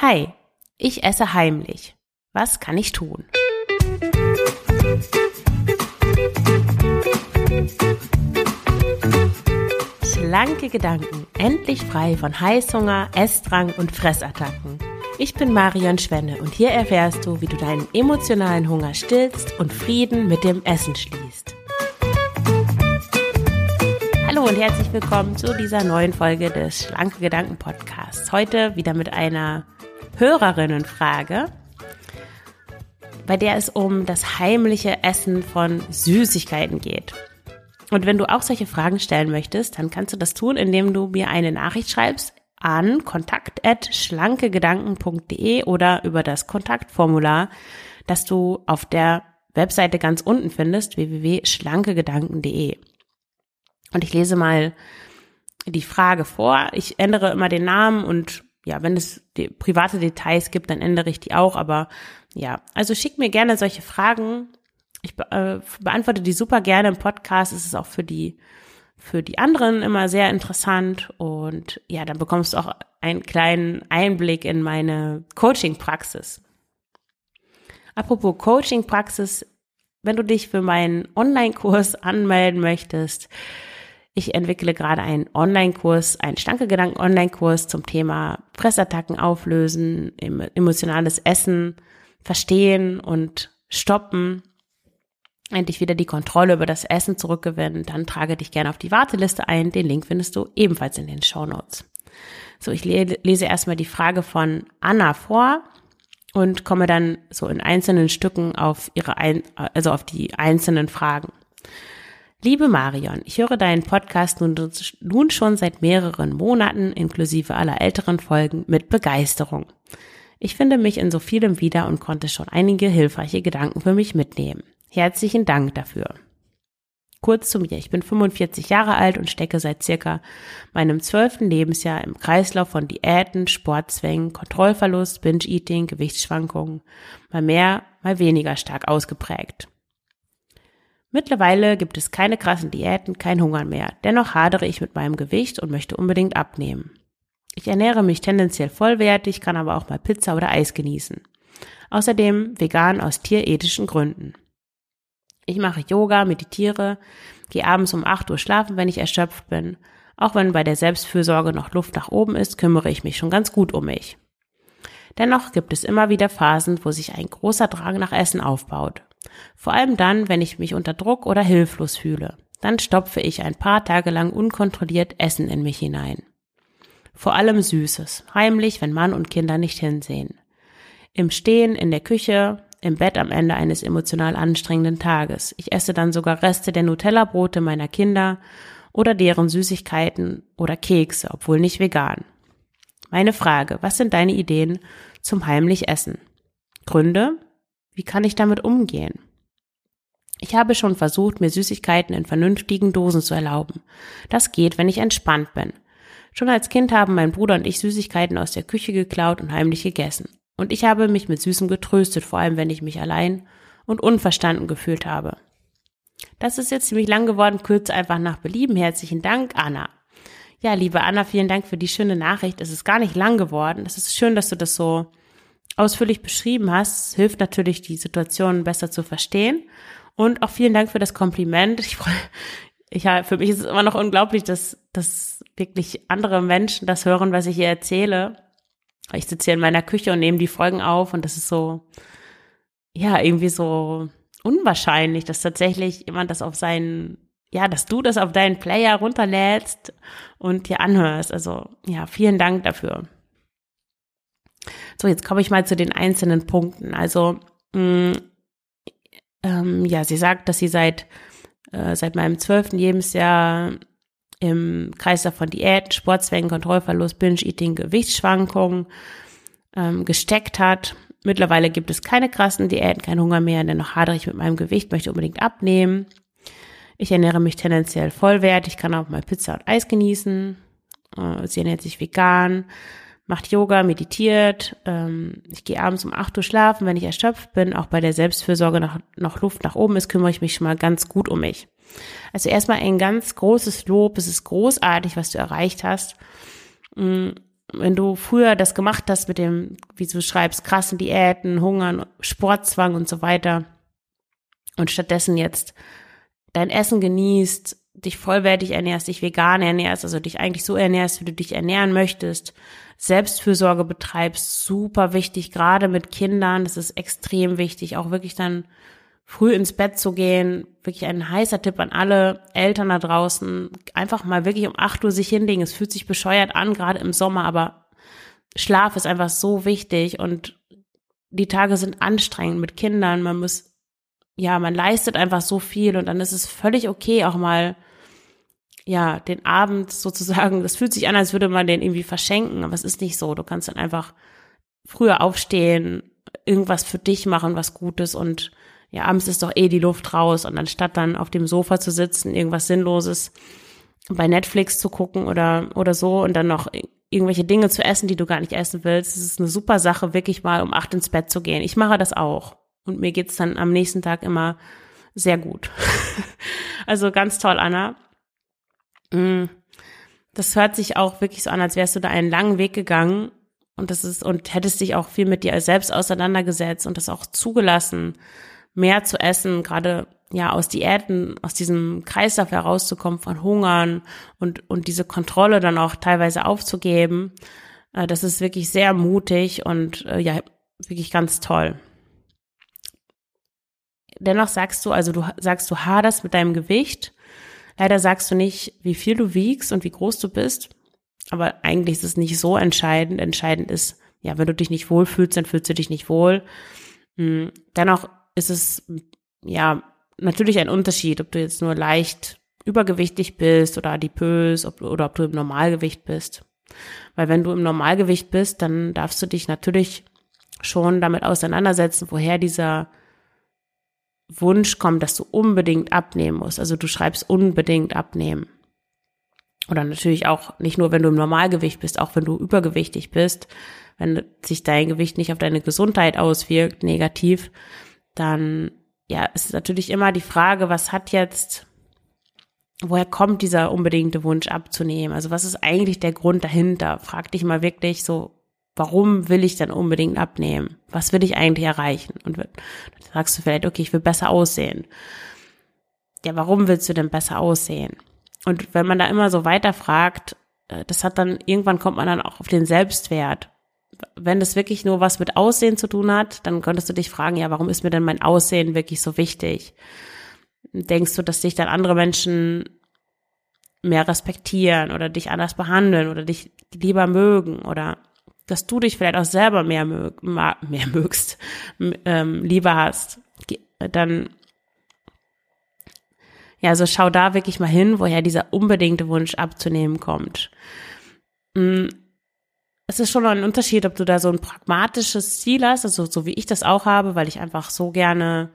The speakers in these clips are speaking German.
Hi, ich esse heimlich. Was kann ich tun? Schlanke Gedanken, endlich frei von Heißhunger, Essdrang und Fressattacken. Ich bin Marion Schwenne und hier erfährst du, wie du deinen emotionalen Hunger stillst und Frieden mit dem Essen schließt. Hallo und herzlich willkommen zu dieser neuen Folge des Schlanke Gedanken Podcasts. Heute wieder mit einer Hörerinnenfrage, bei der es um das heimliche Essen von Süßigkeiten geht. Und wenn du auch solche Fragen stellen möchtest, dann kannst du das tun, indem du mir eine Nachricht schreibst an kontakt@schlankegedanken.de oder über das Kontaktformular, das du auf der Webseite ganz unten findest, www.schlankegedanken.de. Und ich lese mal die Frage vor. Ich ändere immer den Namen und ja, wenn es private Details gibt, dann ändere ich die auch. Aber ja, also schick mir gerne solche Fragen. Ich äh, beantworte die super gerne im Podcast. Es ist auch für die für die anderen immer sehr interessant und ja, dann bekommst du auch einen kleinen Einblick in meine Coaching-Praxis. Apropos Coaching-Praxis, wenn du dich für meinen Online-Kurs anmelden möchtest, ich entwickle gerade einen Online-Kurs, einen Stanke Gedanken Online-Kurs zum Thema Fressattacken auflösen, emotionales Essen verstehen und stoppen, endlich wieder die Kontrolle über das Essen zurückgewinnen, dann trage dich gerne auf die Warteliste ein. Den Link findest du ebenfalls in den Show Notes. So, ich lese erstmal die Frage von Anna vor und komme dann so in einzelnen Stücken auf ihre, also auf die einzelnen Fragen. Liebe Marion, ich höre deinen Podcast nun, schon seit mehreren Monaten, inklusive aller älteren Folgen, mit Begeisterung. Ich finde mich in so vielem wieder und konnte schon einige hilfreiche Gedanken für mich mitnehmen. Herzlichen Dank dafür. Kurz zu mir. Ich bin 45 Jahre alt und stecke seit circa meinem zwölften Lebensjahr im Kreislauf von Diäten, Sportzwängen, Kontrollverlust, Binge-Eating, Gewichtsschwankungen, mal mehr, mal weniger stark ausgeprägt. Mittlerweile gibt es keine krassen Diäten, kein Hunger mehr. Dennoch hadere ich mit meinem Gewicht und möchte unbedingt abnehmen. Ich ernähre mich tendenziell vollwertig, kann aber auch mal Pizza oder Eis genießen. Außerdem vegan aus tierethischen Gründen. Ich mache Yoga, meditiere, gehe abends um 8 Uhr schlafen, wenn ich erschöpft bin. Auch wenn bei der Selbstfürsorge noch Luft nach oben ist, kümmere ich mich schon ganz gut um mich. Dennoch gibt es immer wieder Phasen, wo sich ein großer Drang nach Essen aufbaut. Vor allem dann, wenn ich mich unter Druck oder hilflos fühle. Dann stopfe ich ein paar Tage lang unkontrolliert Essen in mich hinein. Vor allem Süßes, heimlich, wenn Mann und Kinder nicht hinsehen. Im Stehen, in der Küche, im Bett am Ende eines emotional anstrengenden Tages. Ich esse dann sogar Reste der Nutella-Brote meiner Kinder oder deren Süßigkeiten oder Kekse, obwohl nicht vegan. Meine Frage, was sind deine Ideen zum heimlich Essen? Gründe? Wie kann ich damit umgehen? Ich habe schon versucht, mir Süßigkeiten in vernünftigen Dosen zu erlauben. Das geht, wenn ich entspannt bin. Schon als Kind haben mein Bruder und ich Süßigkeiten aus der Küche geklaut und heimlich gegessen. Und ich habe mich mit Süßem getröstet, vor allem wenn ich mich allein und unverstanden gefühlt habe. Das ist jetzt ziemlich lang geworden, kürze einfach nach Belieben. Herzlichen Dank, Anna. Ja, liebe Anna, vielen Dank für die schöne Nachricht. Es ist gar nicht lang geworden. Es ist schön, dass du das so ausführlich beschrieben hast. Es hilft natürlich, die Situation besser zu verstehen. Und auch vielen Dank für das Kompliment. Ich freue, ich, für mich ist es immer noch unglaublich, dass, dass wirklich andere Menschen das hören, was ich hier erzähle. Ich sitze hier in meiner Küche und nehme die Folgen auf und das ist so, ja, irgendwie so unwahrscheinlich, dass tatsächlich jemand das auf seinen, ja, dass du das auf deinen Player runterlädst und dir anhörst. Also, ja, vielen Dank dafür. So, jetzt komme ich mal zu den einzelnen Punkten. Also, mh, mm, ähm, ja, sie sagt, dass sie seit, äh, seit meinem zwölften Lebensjahr im Kreislauf von Diät, Sportzwängen, Kontrollverlust, Binge-Eating, Gewichtsschwankungen ähm, gesteckt hat. Mittlerweile gibt es keine krassen Diäten, kein Hunger mehr, dennoch hadere ich mit meinem Gewicht, möchte unbedingt abnehmen. Ich ernähre mich tendenziell vollwertig, kann auch mal Pizza und Eis genießen. Äh, sie ernährt sich vegan, macht Yoga, meditiert. Ähm, ich gehe abends um 8 Uhr schlafen, wenn ich erschöpft bin. Auch bei der Selbstfürsorge noch, noch Luft nach oben ist, kümmere ich mich schon mal ganz gut um mich. Also erstmal ein ganz großes Lob. Es ist großartig, was du erreicht hast. Mm, wenn du früher das gemacht hast mit dem, wie du schreibst, krassen Diäten, Hungern, Sportzwang und so weiter und stattdessen jetzt dein Essen genießt, dich vollwertig ernährst, dich vegan ernährst, also dich eigentlich so ernährst, wie du dich ernähren möchtest, Selbstfürsorge betreibst, super wichtig, gerade mit Kindern, das ist extrem wichtig, auch wirklich dann früh ins Bett zu gehen, wirklich ein heißer Tipp an alle Eltern da draußen, einfach mal wirklich um acht Uhr sich hinlegen. Es fühlt sich bescheuert an, gerade im Sommer, aber Schlaf ist einfach so wichtig und die Tage sind anstrengend mit Kindern. Man muss, ja, man leistet einfach so viel und dann ist es völlig okay, auch mal, ja, den Abend sozusagen, das fühlt sich an, als würde man den irgendwie verschenken, aber es ist nicht so. Du kannst dann einfach früher aufstehen, irgendwas für dich machen, was Gutes und ja, abends ist doch eh die Luft raus und anstatt dann auf dem Sofa zu sitzen, irgendwas Sinnloses bei Netflix zu gucken oder, oder so und dann noch irgendwelche Dinge zu essen, die du gar nicht essen willst, es ist eine super Sache, wirklich mal um acht ins Bett zu gehen. Ich mache das auch. Und mir geht's dann am nächsten Tag immer sehr gut. also ganz toll, Anna. Mm. Das hört sich auch wirklich so an, als wärst du da einen langen Weg gegangen und das ist, und hättest dich auch viel mit dir selbst auseinandergesetzt und das auch zugelassen, mehr zu essen, gerade ja aus Diäten, aus diesem Kreislauf herauszukommen von Hungern und und diese Kontrolle dann auch teilweise aufzugeben. Äh, das ist wirklich sehr mutig und äh, ja wirklich ganz toll. Dennoch sagst du, also du sagst, du haderst mit deinem Gewicht. Leider sagst du nicht, wie viel du wiegst und wie groß du bist. Aber eigentlich ist es nicht so entscheidend. Entscheidend ist, ja, wenn du dich nicht wohlfühlst, dann fühlst du dich nicht wohl. Hm, dennoch ist es ja natürlich ein Unterschied, ob du jetzt nur leicht übergewichtig bist oder adipös ob, oder ob du im Normalgewicht bist. Weil wenn du im Normalgewicht bist, dann darfst du dich natürlich schon damit auseinandersetzen, woher dieser Wunsch kommt, dass du unbedingt abnehmen musst. Also du schreibst unbedingt abnehmen. Oder natürlich auch nicht nur, wenn du im Normalgewicht bist, auch wenn du übergewichtig bist, wenn sich dein Gewicht nicht auf deine Gesundheit auswirkt, negativ, dann ja, ist natürlich immer die Frage, was hat jetzt, woher kommt dieser unbedingte Wunsch abzunehmen? Also was ist eigentlich der Grund dahinter? Frag dich mal wirklich so, warum will ich denn unbedingt abnehmen? Was will ich eigentlich erreichen? Und dann sagst du vielleicht, okay, ich will besser aussehen. Ja, warum willst du denn besser aussehen? Und wenn man da immer so weiterfragt, äh, das hat dann, irgendwann kommt man dann auch auf den Selbstwert wenn das wirklich nur was mit Aussehen zu tun hat, dann könntest du dich fragen, ja, warum ist mir denn mein Aussehen wirklich so wichtig? Denkst du, dass dich dann andere Menschen mehr respektieren oder dich anders behandeln oder dich lieber mögen oder dass du dich vielleicht auch selber mehr, mög, mehr mögst, ähm, lieber hast, dann ja, also schau da wirklich mal hin, woher dieser unbedingte Wunsch abzunehmen kommt. Hm, es ist schon ein Unterschied, ob du da so ein pragmatisches Ziel hast, also so wie ich das auch habe, weil ich einfach so gerne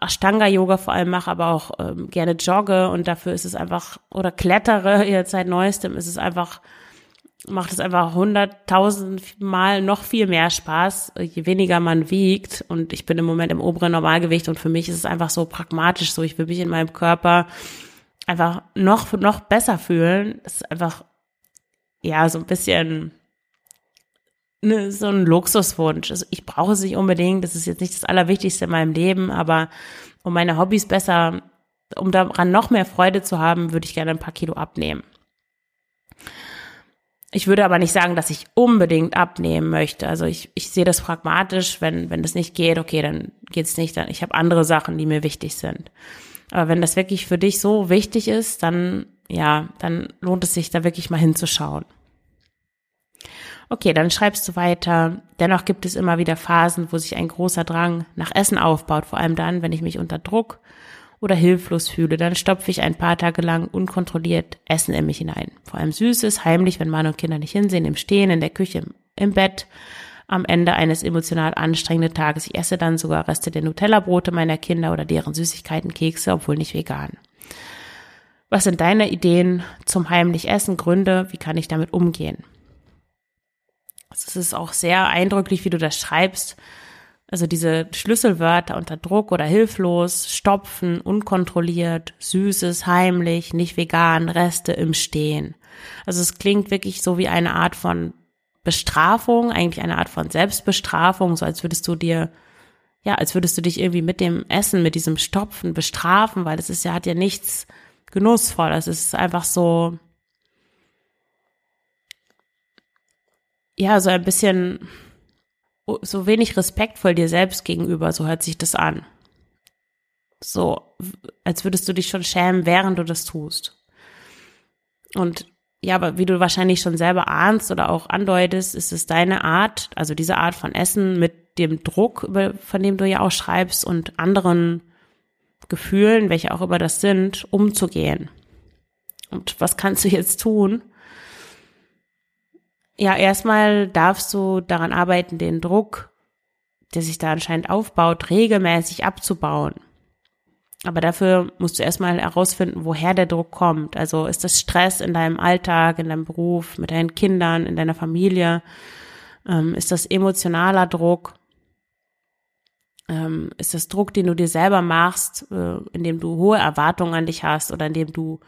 Ashtanga-Yoga vor allem mache, aber auch ähm, gerne jogge und dafür ist es einfach, oder klettere jetzt seit neuestem, ist es einfach, macht es einfach hunderttausend Mal noch viel mehr Spaß, je weniger man wiegt und ich bin im Moment im oberen Normalgewicht und für mich ist es einfach so pragmatisch so, ich will mich in meinem Körper einfach noch, noch besser fühlen. Es ist einfach, ja, so ein bisschen, ne, so ein Luxuswunsch. Also ich brauche es nicht unbedingt, das ist jetzt nicht das Allerwichtigste in meinem Leben, aber um meine Hobbys besser, um daran noch mehr Freude zu haben, würde ich gerne ein paar Kilo abnehmen. Ich würde aber nicht sagen, dass ich unbedingt abnehmen möchte. Also ich, ich sehe das pragmatisch, wenn, wenn das nicht geht, okay, dann geht's nicht. Dann, ich habe andere Sachen, die mir wichtig sind. Aber wenn das wirklich für dich so wichtig ist, dann ja, dann lohnt es sich da wirklich mal hinzuschauen. Okay, dann schreibst du weiter. Dennoch gibt es immer wieder Phasen, wo sich ein großer Drang nach Essen aufbaut, vor allem dann, wenn ich mich unter Druck oder hilflos fühle, dann stopfe ich ein paar Tage lang unkontrolliert Essen in mich hinein. Vor allem Süßes, heimlich, wenn Mann und Kinder nicht hinsehen, im Stehen, in der Küche, im Bett, am Ende eines emotional anstrengenden Tages. Ich esse dann sogar Reste der Nutella-Brote meiner Kinder oder deren Süßigkeiten, Kekse, obwohl nicht vegan. Was sind deine Ideen zum heimlich Essen, Gründe? Wie kann ich damit umgehen? Es ist auch sehr eindrücklich, wie du das schreibst. Also diese Schlüsselwörter unter Druck oder hilflos, stopfen, unkontrolliert, süßes, heimlich, nicht vegan, Reste im Stehen. Also es klingt wirklich so wie eine Art von Bestrafung, eigentlich eine Art von Selbstbestrafung, so als würdest du dir, ja, als würdest du dich irgendwie mit dem Essen, mit diesem Stopfen bestrafen, weil es ist ja, hat ja nichts Genussvolles. Es ist einfach so, ja, so ein bisschen, so wenig respektvoll dir selbst gegenüber, so hört sich das an. So, als würdest du dich schon schämen, während du das tust. Und ja, aber wie du wahrscheinlich schon selber ahnst oder auch andeutest, ist es deine Art, also diese Art von Essen mit dem Druck, von dem du ja auch schreibst und anderen Gefühlen, welche auch über das sind, umzugehen. Und was kannst du jetzt tun? Ja, erstmal darfst du daran arbeiten, den Druck, der sich da anscheinend aufbaut, regelmäßig abzubauen. Aber dafür musst du erstmal herausfinden, woher der Druck kommt. Also ist das Stress in deinem Alltag, in deinem Beruf, mit deinen Kindern, in deiner Familie? Ähm, ist das emotionaler Druck? Ähm, ist das Druck, den du dir selber machst, äh, indem du hohe Erwartungen an dich hast oder indem du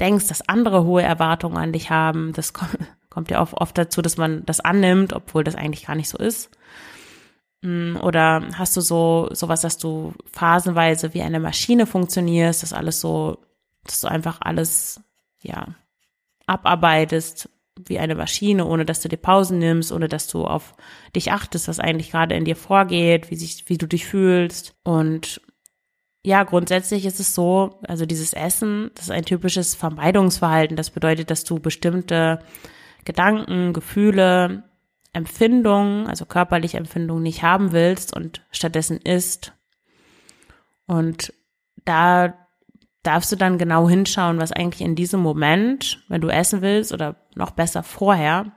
denkst, dass andere hohe Erwartungen an dich haben? Das kommt, kommt ja oft, oft dazu, dass man das annimmt, obwohl das eigentlich gar nicht so ist. Mm, oder hast du so sowas, dass du phasenweise wie eine Maschine funktionierst, dass alles so, dass du einfach alles ja abarbeitest wie eine Maschine, ohne dass du dir Pausen nimmst, ohne dass du auf dich achtest, was eigentlich gerade in dir vorgeht, wie sich, wie du dich fühlst. Und ja, grundsätzlich ist es so, also dieses Essen, das ist ein typisches Vermeidungsverhalten. Das bedeutet, dass du bestimmte Gedanken, Gefühle, Empfindungen, also körperliche Empfindungen nicht haben willst und stattdessen isst. Und da darfst du dann genau hinschauen, was eigentlich in diesem Moment, wenn du essen willst oder noch besser vorher,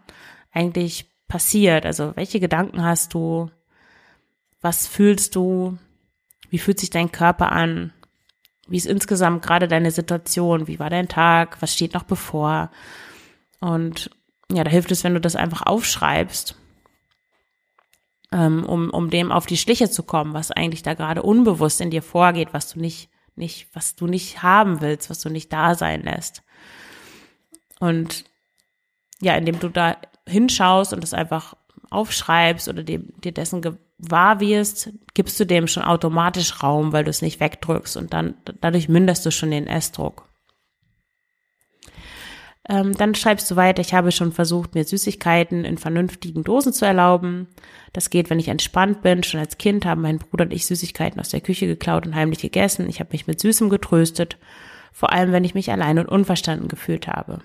eigentlich passiert. Also welche Gedanken hast du? Was fühlst du? Wie fühlt sich dein Körper an? Wie ist insgesamt gerade deine Situation? Wie war dein Tag? Was steht noch bevor? Und ja, da hilft es, wenn du das einfach aufschreibst, ähm, um, um dem auf die Schliche zu kommen, was eigentlich da gerade unbewusst in dir vorgeht, was du nicht, nicht, was du nicht haben willst, was du nicht da sein lässt. Und ja, indem du da hinschaust und das einfach aufschreibst oder dem, dir dessen gewahr wirst, gibst du dem schon automatisch Raum, weil du es nicht wegdrückst und dann dadurch minderst du schon den Essdruck. Ähm, dann schreibst du weiter, ich habe schon versucht, mir Süßigkeiten in vernünftigen Dosen zu erlauben. Das geht, wenn ich entspannt bin. Schon als Kind haben mein Bruder und ich Süßigkeiten aus der Küche geklaut und heimlich gegessen. Ich habe mich mit Süßem getröstet, vor allem wenn ich mich allein und unverstanden gefühlt habe.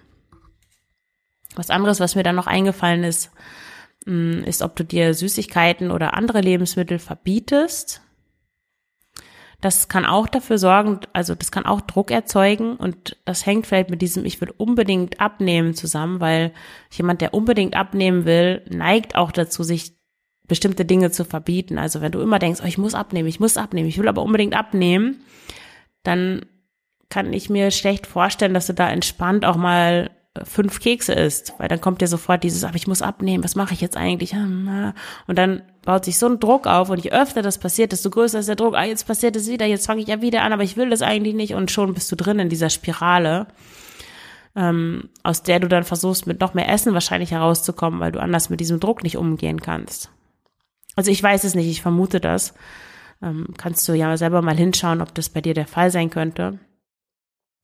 Was anderes, was mir dann noch eingefallen ist, mm, ist, ob du dir Süßigkeiten oder andere Lebensmittel verbietest das kann auch dafür sorgen, also das kann auch Druck erzeugen und das hängt vielleicht mit diesem Ich will unbedingt abnehmen zusammen, weil jemand, der unbedingt abnehmen will, neigt auch dazu, sich bestimmte Dinge zu verbieten. Also wenn du immer denkst, oh, ich muss abnehmen, ich muss abnehmen, ich will aber unbedingt abnehmen, dann kann ich mir schlecht vorstellen, dass du da entspannt auch mal fünf Kekse isst, weil dann kommt dir sofort dieses, aber ich muss abnehmen, was mache ich jetzt eigentlich? Und dann baut sich so ein Druck auf und je öfter das passiert, desto größer ist der Druck, ah, jetzt passiert es wieder, jetzt fange ich ja wieder an, aber ich will das eigentlich nicht und schon bist du drin in dieser Spirale, ähm, aus der du dann versuchst, mit noch mehr Essen wahrscheinlich herauszukommen, weil du anders mit diesem Druck nicht umgehen kannst. Also ich weiß es nicht, ich vermute das. Ähm, kannst du ja selber mal hinschauen, ob das bei dir der Fall sein könnte.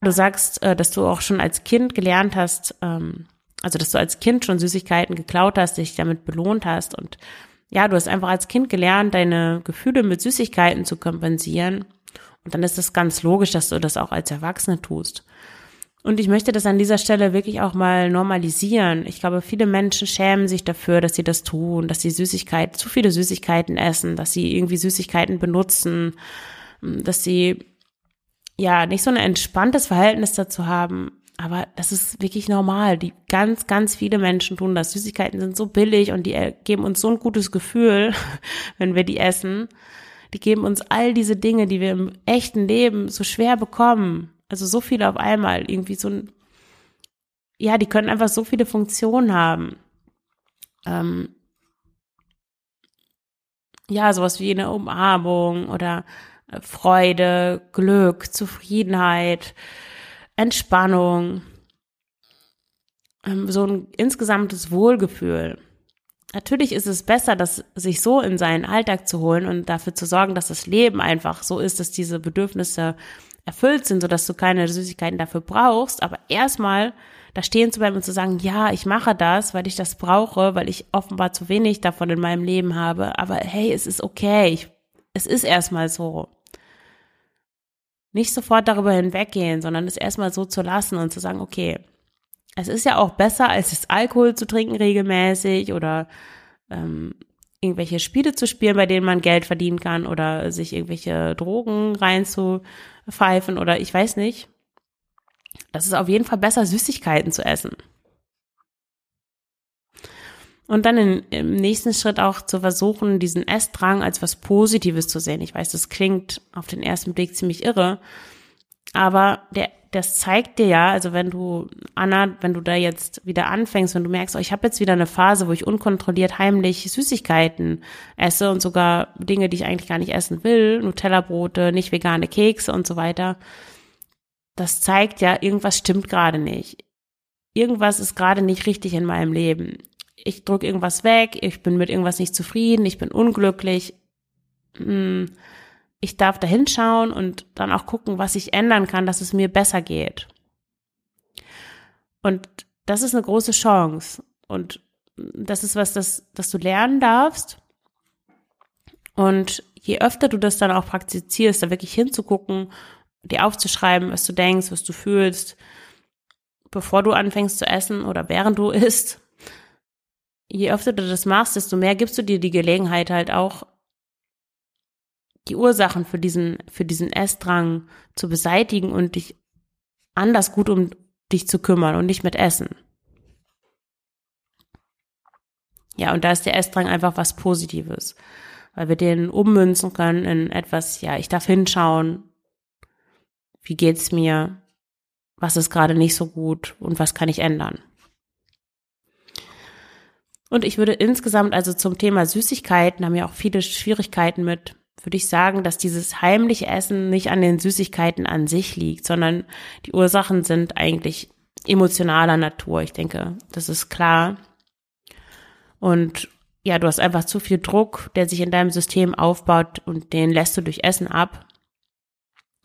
Du sagst, äh, dass du auch schon als Kind gelernt hast, ähm, also dass du als Kind schon Süßigkeiten geklaut hast, dich damit belohnt hast und ja, du hast einfach als Kind gelernt, deine Gefühle mit Süßigkeiten zu kompensieren. Und dann ist es ganz logisch, dass du das auch als Erwachsene tust. Und ich möchte das an dieser Stelle wirklich auch mal normalisieren. Ich glaube, viele Menschen schämen sich dafür, dass sie das tun, dass sie Süßigkeiten, zu viele Süßigkeiten essen, dass sie irgendwie Süßigkeiten benutzen, dass sie ja, nicht so ein entspanntes Verhältnis dazu haben. Aber das ist wirklich normal. Die ganz, ganz viele Menschen tun das. Süßigkeiten sind so billig und die geben uns so ein gutes Gefühl, wenn wir die essen. Die geben uns all diese Dinge, die wir im echten Leben so schwer bekommen. Also so viele auf einmal. Irgendwie so ein, ja, die können einfach so viele Funktionen haben. Ähm, ja, sowas wie eine Umarmung oder Freude, Glück, Zufriedenheit, Entspannung, ähm, so ein insgesamtes Wohlgefühl. Natürlich ist es besser, das sich so in seinen Alltag zu holen und dafür zu sorgen, dass das Leben einfach so ist, dass diese Bedürfnisse erfüllt sind, sodass du keine Süßigkeiten dafür brauchst. Aber erstmal da stehen zu bleiben und zu sagen, ja, ich mache das, weil ich das brauche, weil ich offenbar zu wenig davon in meinem Leben habe. Aber hey, es ist okay. Ich, es ist erstmal so. Nicht sofort darüber hinweggehen, sondern es erstmal so zu lassen und zu sagen, okay, es ist ja auch besser, als es Alkohol zu trinken regelmäßig oder ähm, irgendwelche Spiele zu spielen, bei denen man Geld verdienen kann oder sich irgendwelche Drogen reinzupfeifen oder ich weiß nicht. Das ist auf jeden Fall besser, Süßigkeiten zu essen. Und dann in, im nächsten Schritt auch zu versuchen, diesen Essdrang als was Positives zu sehen. Ich weiß, das klingt auf den ersten Blick ziemlich irre, aber der das zeigt dir ja, also wenn du, Anna, wenn du da jetzt wieder anfängst, wenn du merkst, oh, ich habe jetzt wieder eine Phase, wo ich unkontrolliert heimlich Süßigkeiten esse und sogar Dinge, die ich eigentlich gar nicht essen will, Nutella-Brote, nicht vegane Kekse und so weiter, das zeigt ja, irgendwas stimmt gerade nicht. Irgendwas ist gerade nicht richtig in meinem Leben. Ich drücke irgendwas weg, ich bin mit irgendwas nicht zufrieden, ich bin unglücklich. Hm ich darf da hinschauen und dann auch gucken, was ich ändern kann, dass es mir besser geht. Und das ist eine große Chance. Und das ist was, das, das du lernen darfst. Und je öfter du das dann auch praktizierst, da wirklich hinzugucken, dir aufzuschreiben, was du denkst, was du fühlst, bevor du anfängst zu essen oder während du isst, je öfter du das machst, desto mehr gibst du dir die Gelegenheit halt auch die Ursachen für diesen, für diesen Essdrang zu beseitigen und dich anders gut um dich zu kümmern und nicht mit Essen. Ja, und da ist der Essdrang einfach was Positives, weil wir den ummünzen können in etwas, ja, ich darf hinschauen, wie geht's mir, was ist gerade nicht so gut und was kann ich ändern. Und ich würde insgesamt also zum Thema Süßigkeiten haben ja auch viele Schwierigkeiten mit würde ich sagen, dass dieses heimliche Essen nicht an den Süßigkeiten an sich liegt, sondern die Ursachen sind eigentlich emotionaler Natur. Ich denke, das ist klar. Und ja, du hast einfach zu viel Druck, der sich in deinem System aufbaut und den lässt du durch Essen ab.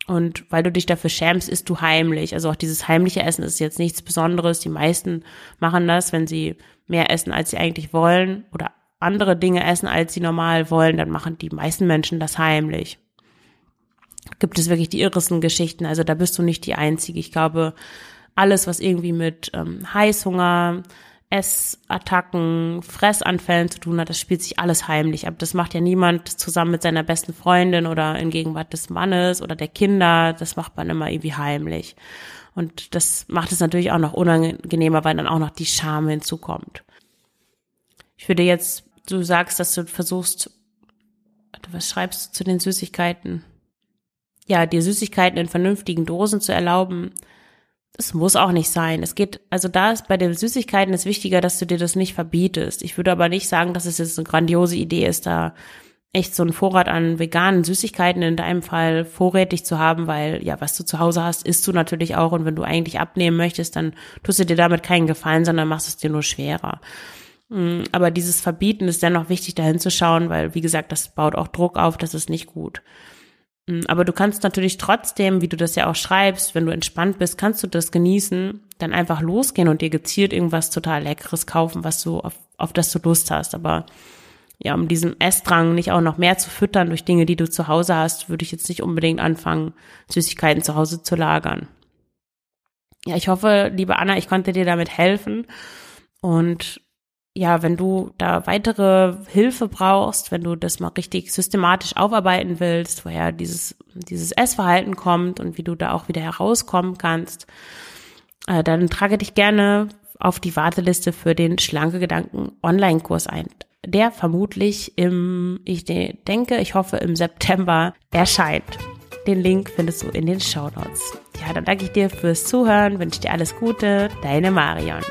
Und weil du dich dafür schämst, isst du heimlich. Also auch dieses heimliche Essen ist jetzt nichts Besonderes. Die meisten machen das, wenn sie mehr essen, als sie eigentlich wollen oder andere Dinge essen, als sie normal wollen, dann machen die meisten Menschen das heimlich. Gibt es wirklich die irresten Geschichten? Also da bist du nicht die Einzige. Ich glaube, alles, was irgendwie mit ähm, Heißhunger, Essattacken, Fressanfällen zu tun hat, das spielt sich alles heimlich ab. Das macht ja niemand zusammen mit seiner besten Freundin oder in Gegenwart des Mannes oder der Kinder. Das macht man immer irgendwie heimlich. Und das macht es natürlich auch noch unangenehmer, weil dann auch noch die Scham hinzukommt. Ich würde jetzt du sagst, dass du versuchst, was schreibst du zu den Süßigkeiten? Ja, dir Süßigkeiten in vernünftigen Dosen zu erlauben, das muss auch nicht sein. Es geht, also da ist bei den Süßigkeiten ist wichtiger, dass du dir das nicht verbietest. Ich würde aber nicht sagen, dass es jetzt eine grandiose Idee ist, da echt so einen Vorrat an veganen Süßigkeiten in deinem Fall vorrätig zu haben, weil ja, was du zu Hause hast, isst du natürlich auch und wenn du eigentlich abnehmen möchtest, dann tust du dir damit keinen Gefallen, sondern machst es dir nur schwerer. Mm, aber dieses Verbieten ist dennoch wichtig, dahin zu schauen, weil, wie gesagt, das baut auch Druck auf, das ist nicht gut. Mm, aber du kannst natürlich trotzdem, wie du das ja auch schreibst, wenn du entspannt bist, kannst du das genießen, dann einfach losgehen und dir gezielt irgendwas total Leckeres kaufen, was du, auf, auf das du Lust hast. Aber ja, um diesen Essdrang nicht auch noch mehr zu füttern durch Dinge, die du zu Hause hast, würde ich jetzt nicht unbedingt anfangen, Süßigkeiten zu Hause zu lagern. Ja, ich hoffe, liebe Anna, ich konnte dir damit helfen. Und ja, wenn du da weitere Hilfe brauchst, wenn du das mal richtig systematisch aufarbeiten willst, woher dieses, dieses Essverhalten kommt und wie du da auch wieder herauskommen kannst, äh, dann trage dich gerne auf die Warteliste für den Schlanke Gedanken Online-Kurs ein, der vermutlich im, ich denke, ich hoffe im September erscheint. Den Link findest du in den Show Notes. Ja, dann danke ich dir fürs Zuhören, wünsche dir alles Gute, deine Marion.